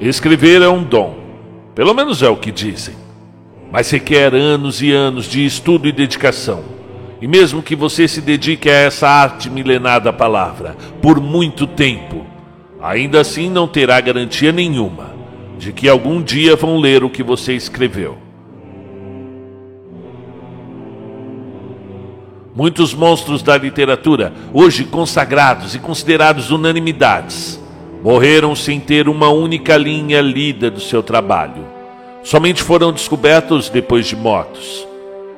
Escrever é um dom, pelo menos é o que dizem, mas requer anos e anos de estudo e dedicação. E mesmo que você se dedique a essa arte milenar da palavra por muito tempo, ainda assim não terá garantia nenhuma de que algum dia vão ler o que você escreveu. Muitos monstros da literatura, hoje consagrados e considerados unanimidades, morreram sem ter uma única linha lida do seu trabalho. Somente foram descobertos depois de mortos.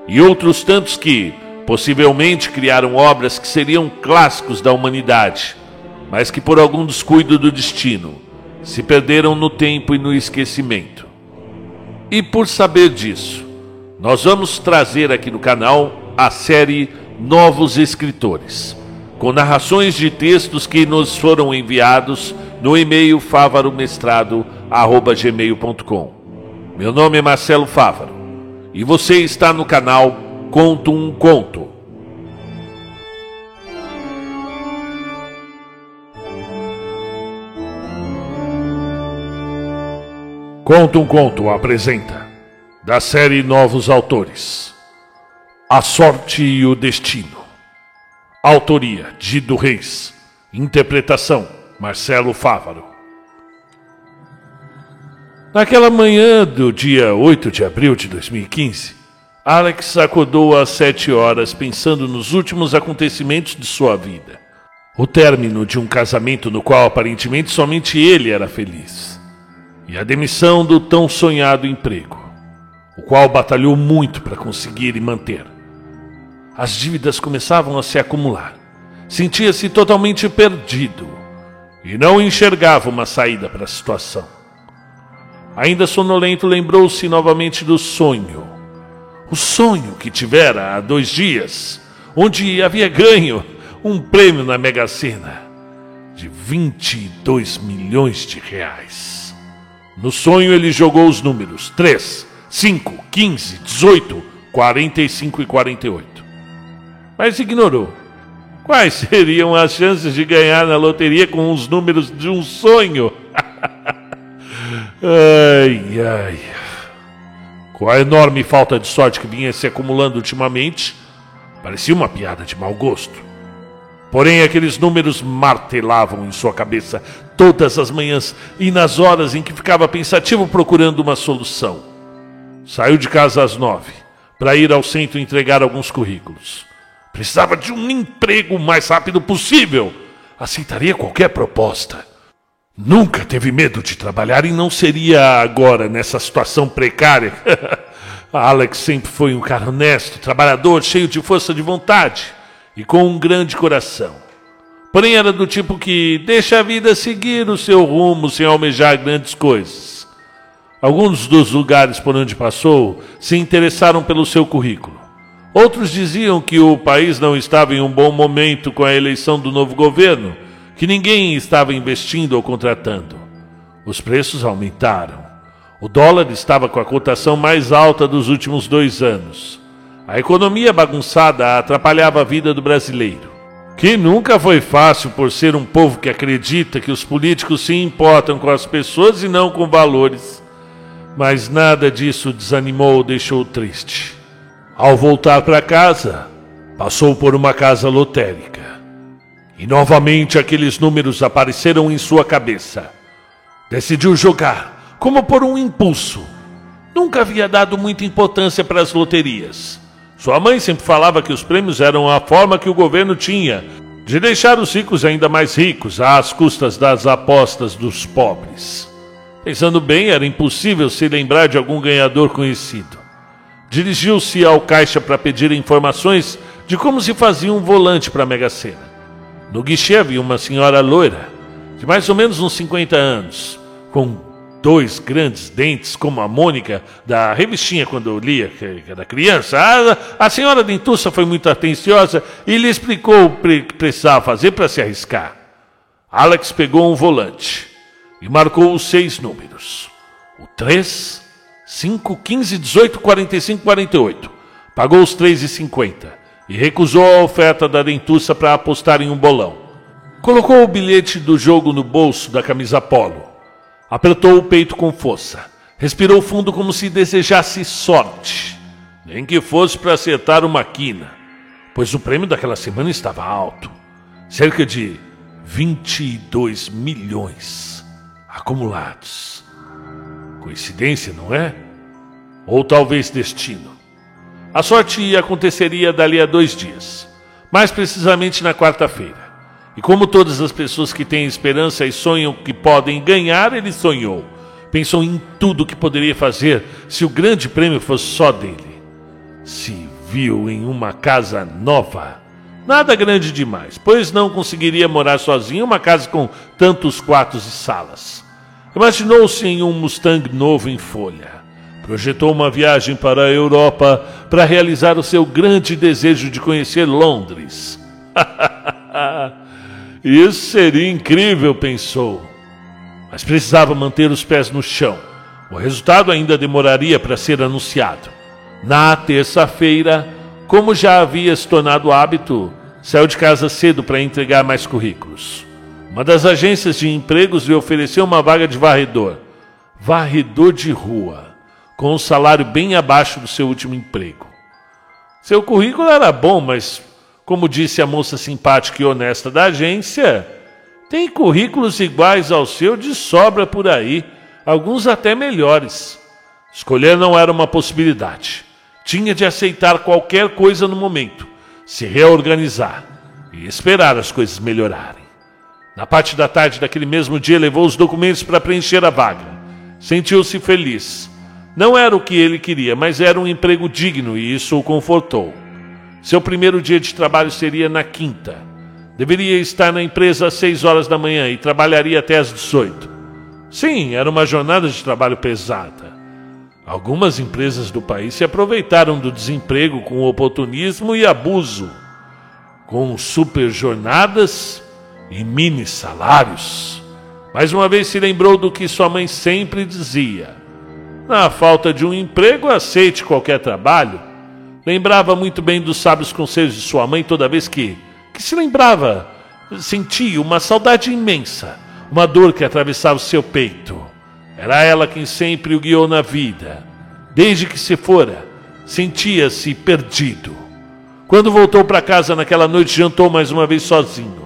E outros tantos que, possivelmente, criaram obras que seriam clássicos da humanidade, mas que por algum descuido do destino se perderam no tempo e no esquecimento. E por saber disso, nós vamos trazer aqui no canal a série novos escritores, com narrações de textos que nos foram enviados no e-mail favaromestrado@gmail.com. Meu nome é Marcelo Fávaro e você está no canal Conto um Conto. Conto um Conto apresenta da série Novos Autores. A Sorte e o Destino. Autoria: Dido Reis. Interpretação: Marcelo Fávaro. Naquela manhã do dia 8 de abril de 2015, Alex acordou às sete horas pensando nos últimos acontecimentos de sua vida. O término de um casamento no qual aparentemente somente ele era feliz. E a demissão do tão sonhado emprego, o qual batalhou muito para conseguir e manter. As dívidas começavam a se acumular. Sentia-se totalmente perdido e não enxergava uma saída para a situação. Ainda sonolento, lembrou-se novamente do sonho. O sonho que tivera há dois dias, onde havia ganho um prêmio na Mega Sena de 22 milhões de reais. No sonho, ele jogou os números 3, 5, 15, 18, 45 e 48 mas ignorou. Quais seriam as chances de ganhar na loteria com os números de um sonho? ai, ai. Com a enorme falta de sorte que vinha se acumulando ultimamente, parecia uma piada de mau gosto. Porém, aqueles números martelavam em sua cabeça todas as manhãs e nas horas em que ficava pensativo procurando uma solução. Saiu de casa às nove para ir ao centro entregar alguns currículos. Precisava de um emprego o mais rápido possível. Aceitaria qualquer proposta. Nunca teve medo de trabalhar e não seria agora nessa situação precária. Alex sempre foi um cara honesto, trabalhador, cheio de força de vontade e com um grande coração. Porém, era do tipo que deixa a vida seguir o seu rumo sem almejar grandes coisas. Alguns dos lugares por onde passou se interessaram pelo seu currículo. Outros diziam que o país não estava em um bom momento com a eleição do novo governo, que ninguém estava investindo ou contratando. Os preços aumentaram. O dólar estava com a cotação mais alta dos últimos dois anos. A economia bagunçada atrapalhava a vida do brasileiro, que nunca foi fácil por ser um povo que acredita que os políticos se importam com as pessoas e não com valores. Mas nada disso desanimou ou deixou triste. Ao voltar para casa, passou por uma casa lotérica. E novamente aqueles números apareceram em sua cabeça. Decidiu jogar, como por um impulso. Nunca havia dado muita importância para as loterias. Sua mãe sempre falava que os prêmios eram a forma que o governo tinha de deixar os ricos ainda mais ricos às custas das apostas dos pobres. Pensando bem, era impossível se lembrar de algum ganhador conhecido. Dirigiu-se ao caixa para pedir informações de como se fazia um volante para a Mega Sena. No guichê havia uma senhora loira, de mais ou menos uns 50 anos, com dois grandes dentes, como a Mônica da revistinha quando eu lia, que era criança. A, a senhora dentuça foi muito atenciosa e lhe explicou o que precisava fazer para se arriscar. Alex pegou um volante e marcou os seis números: o 3, 5, 15, 18, 45, 48. Pagou os 3,50 e recusou a oferta da dentuça para apostar em um bolão. Colocou o bilhete do jogo no bolso da camisa polo. Apertou o peito com força. Respirou fundo como se desejasse sorte. Nem que fosse para acertar uma quina, pois o prêmio daquela semana estava alto cerca de 22 milhões acumulados. Coincidência, não é? Ou talvez destino. A sorte aconteceria dali a dois dias, mais precisamente na quarta-feira. E como todas as pessoas que têm esperança e sonham que podem ganhar, ele sonhou. Pensou em tudo que poderia fazer se o grande prêmio fosse só dele. Se viu em uma casa nova. Nada grande demais, pois não conseguiria morar sozinho em uma casa com tantos quartos e salas. Imaginou-se em um Mustang novo em folha. Projetou uma viagem para a Europa para realizar o seu grande desejo de conhecer Londres. Isso seria incrível, pensou. Mas precisava manter os pés no chão. O resultado ainda demoraria para ser anunciado. Na terça-feira, como já havia se tornado hábito, saiu de casa cedo para entregar mais currículos. Uma das agências de empregos lhe ofereceu uma vaga de varredor. Varredor de rua, com um salário bem abaixo do seu último emprego. Seu currículo era bom, mas como disse a moça simpática e honesta da agência, tem currículos iguais ao seu de sobra por aí, alguns até melhores. Escolher não era uma possibilidade. Tinha de aceitar qualquer coisa no momento, se reorganizar e esperar as coisas melhorarem. Na parte da tarde daquele mesmo dia, levou os documentos para preencher a vaga. Sentiu-se feliz. Não era o que ele queria, mas era um emprego digno e isso o confortou. Seu primeiro dia de trabalho seria na quinta. Deveria estar na empresa às seis horas da manhã e trabalharia até às 18. Sim, era uma jornada de trabalho pesada. Algumas empresas do país se aproveitaram do desemprego com oportunismo e abuso, com super jornadas e mini salários. Mais uma vez se lembrou do que sua mãe sempre dizia: na falta de um emprego, aceite qualquer trabalho Lembrava muito bem dos sábios conselhos de sua mãe toda vez que, que se lembrava, sentia uma saudade imensa, uma dor que atravessava o seu peito. Era ela quem sempre o guiou na vida. Desde que se fora, sentia-se perdido. Quando voltou para casa naquela noite, jantou mais uma vez sozinho.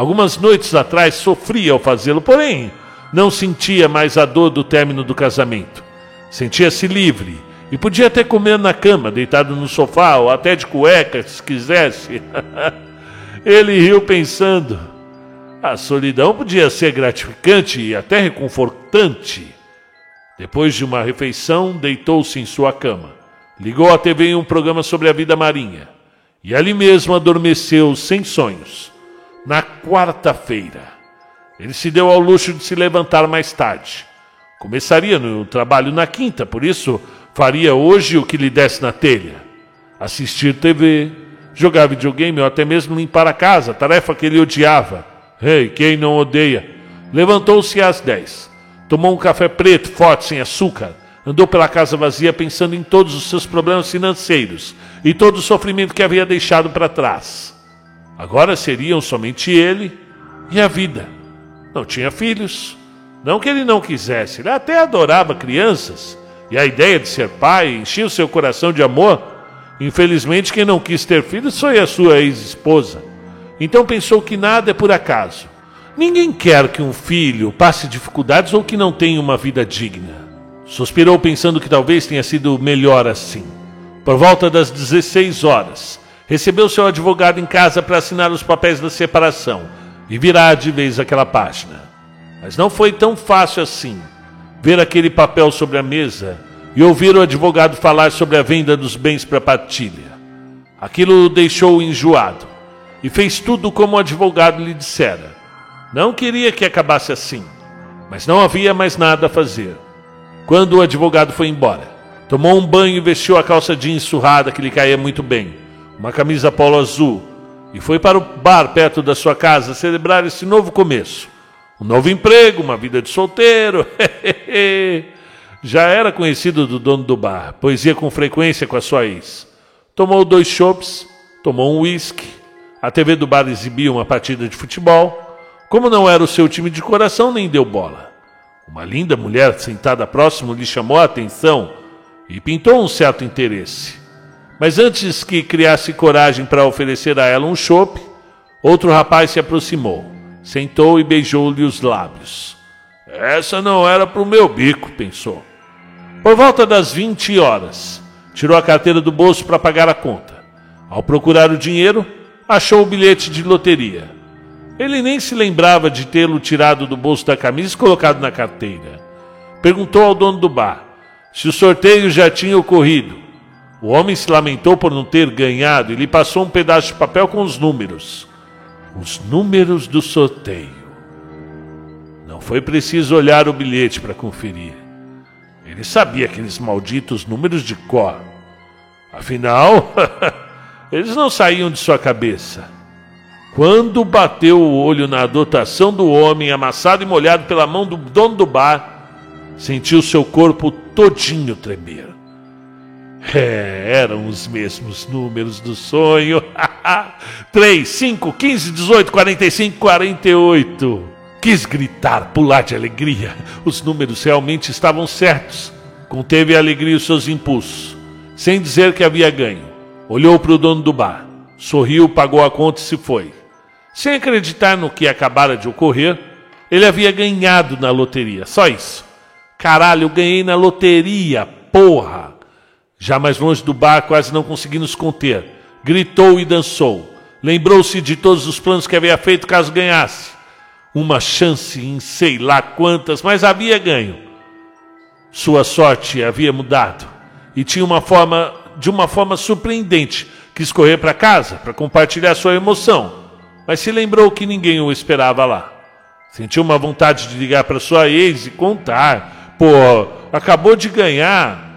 Algumas noites atrás sofria ao fazê-lo, porém não sentia mais a dor do término do casamento. Sentia-se livre e podia até comer na cama, deitado no sofá, ou até de cueca, se quisesse. Ele riu pensando: a solidão podia ser gratificante e até reconfortante. Depois de uma refeição, deitou-se em sua cama. Ligou a TV em um programa sobre a vida marinha. E ali mesmo adormeceu sem sonhos. Na quarta-feira, ele se deu ao luxo de se levantar mais tarde. Começaria no trabalho na quinta, por isso faria hoje o que lhe desse na telha: assistir TV, jogar videogame ou até mesmo limpar a casa, tarefa que ele odiava. Ei, hey, quem não odeia? Levantou-se às dez, tomou um café preto, forte, sem açúcar, andou pela casa vazia pensando em todos os seus problemas financeiros e todo o sofrimento que havia deixado para trás. Agora seriam somente ele e a vida. Não tinha filhos. Não que ele não quisesse, ele até adorava crianças e a ideia de ser pai enchia o seu coração de amor. Infelizmente, quem não quis ter filhos foi a sua ex-esposa. Então pensou que nada é por acaso. Ninguém quer que um filho passe dificuldades ou que não tenha uma vida digna. Suspirou pensando que talvez tenha sido melhor assim. Por volta das 16 horas, recebeu seu advogado em casa para assinar os papéis da separação e virar de vez aquela página. Mas não foi tão fácil assim ver aquele papel sobre a mesa e ouvir o advogado falar sobre a venda dos bens para partilha. Aquilo o deixou enjoado e fez tudo como o advogado lhe dissera. Não queria que acabasse assim, mas não havia mais nada a fazer. Quando o advogado foi embora, tomou um banho e vestiu a calça jeans surrada que lhe caía muito bem, uma camisa polo azul, e foi para o bar perto da sua casa celebrar esse novo começo um novo emprego, uma vida de solteiro. Já era conhecido do dono do bar, pois ia com frequência com a sua ex. Tomou dois chopps, tomou um uísque. A TV do bar exibia uma partida de futebol. Como não era o seu time de coração, nem deu bola. Uma linda mulher sentada próximo lhe chamou a atenção e pintou um certo interesse. Mas antes que criasse coragem para oferecer a ela um chope, outro rapaz se aproximou, sentou e beijou-lhe os lábios. Essa não era para o meu bico, pensou. Por volta das 20 horas, tirou a carteira do bolso para pagar a conta. Ao procurar o dinheiro, achou o bilhete de loteria. Ele nem se lembrava de tê-lo tirado do bolso da camisa e colocado na carteira. Perguntou ao dono do bar se o sorteio já tinha ocorrido. O homem se lamentou por não ter ganhado e lhe passou um pedaço de papel com os números. Os números do sorteio. Não foi preciso olhar o bilhete para conferir. Ele sabia aqueles malditos números de cor. Afinal, eles não saíam de sua cabeça. Quando bateu o olho na dotação do homem, amassado e molhado pela mão do dono do bar, sentiu seu corpo todinho tremer. É, eram os mesmos números do sonho. 3, 5, 15, 18, 45, 48. Quis gritar, pular de alegria. Os números realmente estavam certos. Conteve a alegria os seus impulsos, sem dizer que havia ganho. Olhou para o dono do bar, sorriu, pagou a conta e se foi. Sem acreditar no que acabara de ocorrer, ele havia ganhado na loteria. Só isso. Caralho, ganhei na loteria, porra! Já mais longe do bar, quase não conseguindo nos conter, gritou e dançou. Lembrou-se de todos os planos que havia feito caso ganhasse uma chance em sei lá quantas, mas havia ganho. Sua sorte havia mudado e tinha uma forma, de uma forma surpreendente, quis correr para casa para compartilhar sua emoção, mas se lembrou que ninguém o esperava lá. Sentiu uma vontade de ligar para sua ex e contar. Pô, acabou de ganhar,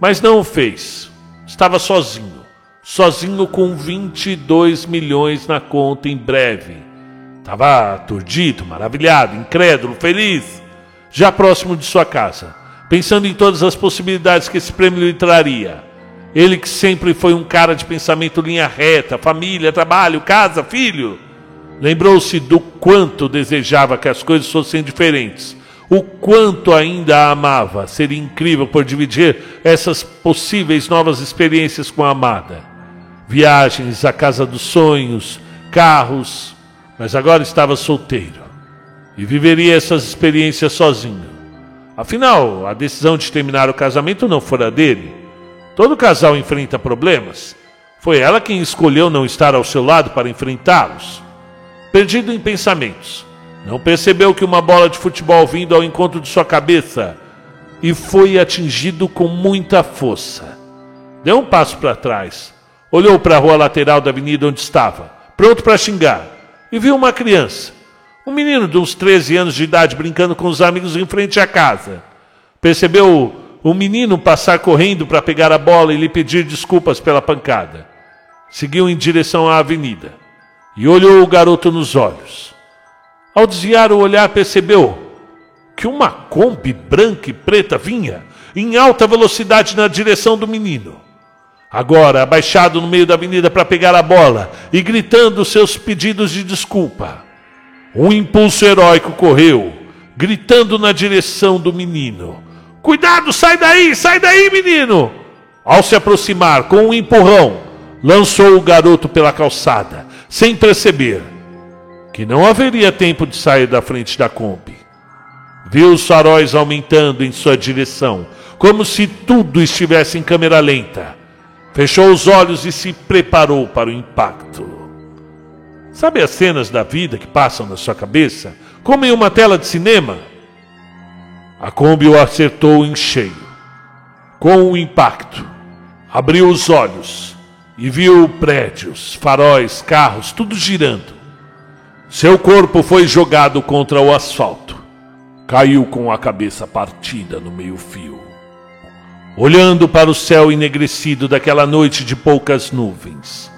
mas não o fez. Estava sozinho, sozinho com 22 milhões na conta em breve Estava aturdido, maravilhado, incrédulo, feliz, já próximo de sua casa, pensando em todas as possibilidades que esse prêmio lhe traria. Ele que sempre foi um cara de pensamento linha reta, família, trabalho, casa, filho. Lembrou-se do quanto desejava que as coisas fossem diferentes, o quanto ainda a amava. Seria incrível por dividir essas possíveis novas experiências com a amada. Viagens à casa dos sonhos, carros, mas agora estava solteiro e viveria essas experiências sozinho. Afinal, a decisão de terminar o casamento não fora dele. Todo casal enfrenta problemas. Foi ela quem escolheu não estar ao seu lado para enfrentá-los. Perdido em pensamentos, não percebeu que uma bola de futebol vindo ao encontro de sua cabeça e foi atingido com muita força. Deu um passo para trás, olhou para a rua lateral da avenida onde estava, pronto para xingar e viu uma criança, um menino de uns 13 anos de idade, brincando com os amigos em frente à casa. Percebeu o menino passar correndo para pegar a bola e lhe pedir desculpas pela pancada. Seguiu em direção à avenida e olhou o garoto nos olhos. Ao desviar o olhar, percebeu que uma Kombi branca e preta vinha em alta velocidade na direção do menino. Agora, abaixado no meio da avenida para pegar a bola e gritando seus pedidos de desculpa. Um impulso heróico correu, gritando na direção do menino: Cuidado, sai daí, sai daí, menino! Ao se aproximar com um empurrão, lançou o garoto pela calçada, sem perceber que não haveria tempo de sair da frente da Kombi. Viu os faróis aumentando em sua direção, como se tudo estivesse em câmera lenta fechou os olhos e se preparou para o impacto. Sabe as cenas da vida que passam na sua cabeça, como em uma tela de cinema? A Kombi o acertou em cheio. Com o impacto, abriu os olhos e viu prédios, faróis, carros, tudo girando. Seu corpo foi jogado contra o asfalto. Caiu com a cabeça partida no meio-fio olhando para o céu enegrecido daquela noite de poucas nuvens,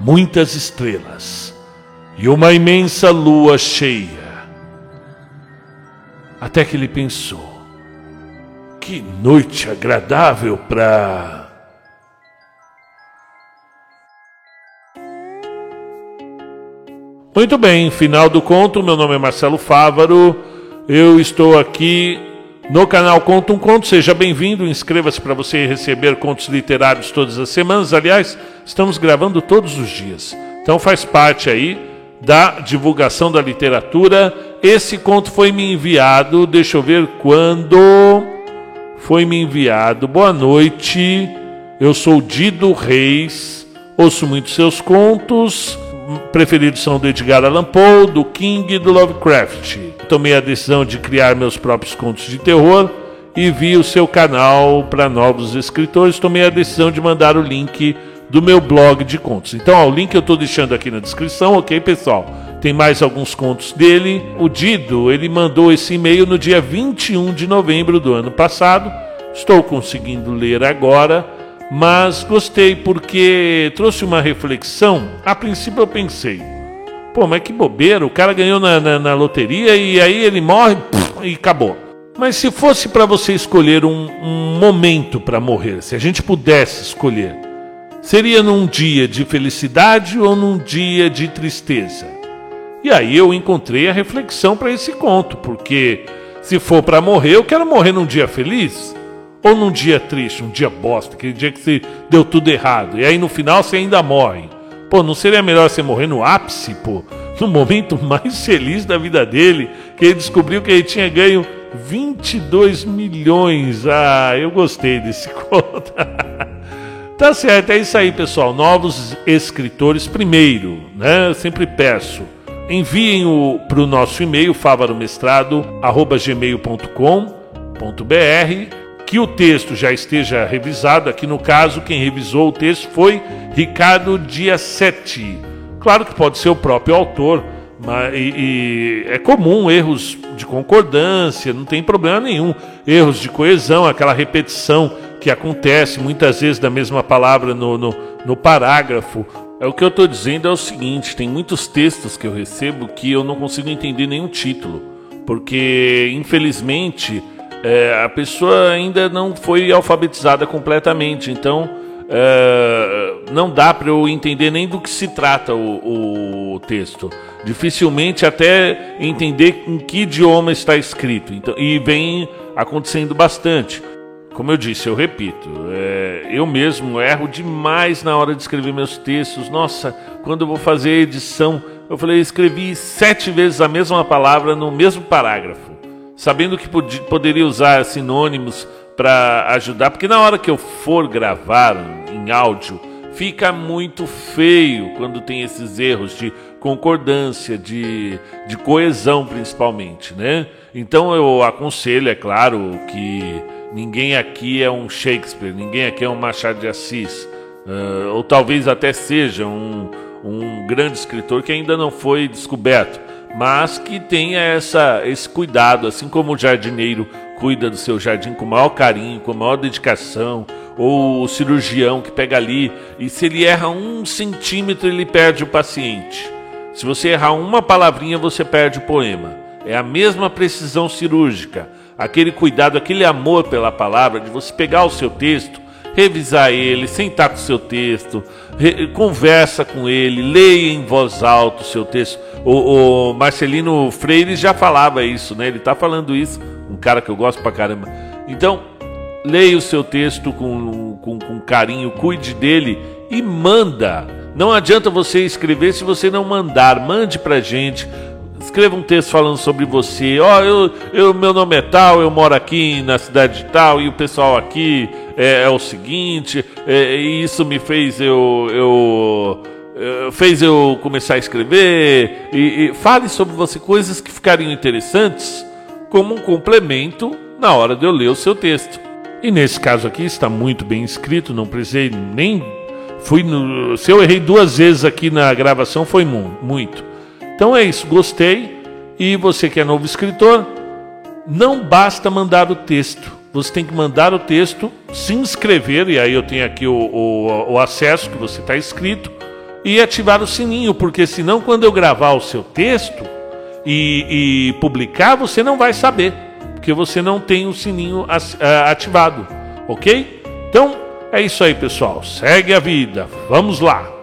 muitas estrelas e uma imensa lua cheia. Até que ele pensou: que noite agradável para. Muito bem, final do conto. Meu nome é Marcelo Fávaro. Eu estou aqui no canal Conta um Conto. Seja bem-vindo, inscreva-se para você receber contos literários todas as semanas. Aliás, estamos gravando todos os dias. Então faz parte aí da divulgação da literatura. Esse conto foi me enviado, deixa eu ver quando foi me enviado. Boa noite. Eu sou Dido Reis. Ouço muito seus contos. Preferidos são do Edgar Allan Poe, do King e do Lovecraft. Tomei a decisão de criar meus próprios contos de terror e vi o seu canal para novos escritores. Tomei a decisão de mandar o link do meu blog de contos. Então, ó, o link eu estou deixando aqui na descrição, ok, pessoal? Tem mais alguns contos dele. O Dido, ele mandou esse e-mail no dia 21 de novembro do ano passado. Estou conseguindo ler agora, mas gostei porque trouxe uma reflexão. A princípio eu pensei, pô, mas que bobeira, o cara ganhou na, na, na loteria e aí ele morre e acabou. Mas se fosse para você escolher um, um momento para morrer, se a gente pudesse escolher, Seria num dia de felicidade ou num dia de tristeza? E aí eu encontrei a reflexão para esse conto, porque se for para morrer, eu quero morrer num dia feliz ou num dia triste, um dia bosta, aquele dia que você deu tudo errado, e aí no final você ainda morre. Pô, não seria melhor você morrer no ápice, pô? No momento mais feliz da vida dele, que ele descobriu que ele tinha ganho 22 milhões. Ah, eu gostei desse conto. Tá certo, é isso aí, pessoal. Novos escritores, primeiro, né? Eu sempre peço. Enviem para o nosso e-mail, favaromestrado.gmail.com.br que o texto já esteja revisado. Aqui no caso, quem revisou o texto foi Ricardo Diacetti. Claro que pode ser o próprio autor, mas, e, e é comum erros de concordância, não tem problema nenhum. Erros de coesão, aquela repetição que acontece muitas vezes da mesma palavra no, no, no parágrafo. É o que eu estou dizendo é o seguinte: tem muitos textos que eu recebo que eu não consigo entender nenhum título, porque infelizmente é, a pessoa ainda não foi alfabetizada completamente, então é, não dá para eu entender nem do que se trata o, o, texto. Dificilmente até entender em que idioma está escrito. Então, e vem acontecendo bastante. Como eu disse, eu repito, é, eu mesmo erro demais na hora de escrever meus textos. Nossa, quando eu vou fazer edição, eu falei, escrevi sete vezes a mesma palavra no mesmo parágrafo, sabendo que pod poderia usar sinônimos para ajudar, porque na hora que eu for gravar em áudio, fica muito feio quando tem esses erros de concordância, de, de coesão principalmente, né? Então eu aconselho, é claro, que Ninguém aqui é um Shakespeare, ninguém aqui é um Machado de Assis, uh, ou talvez até seja um, um grande escritor que ainda não foi descoberto, mas que tenha essa, esse cuidado, assim como o jardineiro cuida do seu jardim com o maior carinho, com a maior dedicação, ou o cirurgião que pega ali e se ele erra um centímetro ele perde o paciente. Se você errar uma palavrinha você perde o poema. É a mesma precisão cirúrgica aquele cuidado, aquele amor pela palavra, de você pegar o seu texto, revisar ele, sentar com o seu texto, conversa com ele, leia em voz alta o seu texto. O, o, Marcelino Freire já falava isso, né? Ele está falando isso, um cara que eu gosto pra caramba. Então, leia o seu texto com, com, com carinho, cuide dele e manda. Não adianta você escrever se você não mandar. Mande pra gente escreva um texto falando sobre você. Ó, oh, eu, eu, meu nome é tal, eu moro aqui na cidade de tal e o pessoal aqui é, é o seguinte. É, e isso me fez eu, eu é, fez eu começar a escrever. E, e fale sobre você coisas que ficariam interessantes como um complemento na hora de eu ler o seu texto. E nesse caso aqui está muito bem escrito, não precisei nem fui no, se eu errei duas vezes aqui na gravação foi muito. Então é isso, gostei. E você que é novo escritor, não basta mandar o texto. Você tem que mandar o texto, se inscrever, e aí eu tenho aqui o, o, o acesso que você está inscrito, e ativar o sininho, porque senão quando eu gravar o seu texto e, e publicar, você não vai saber, porque você não tem o sininho ativado, ok? Então é isso aí, pessoal. Segue a vida. Vamos lá.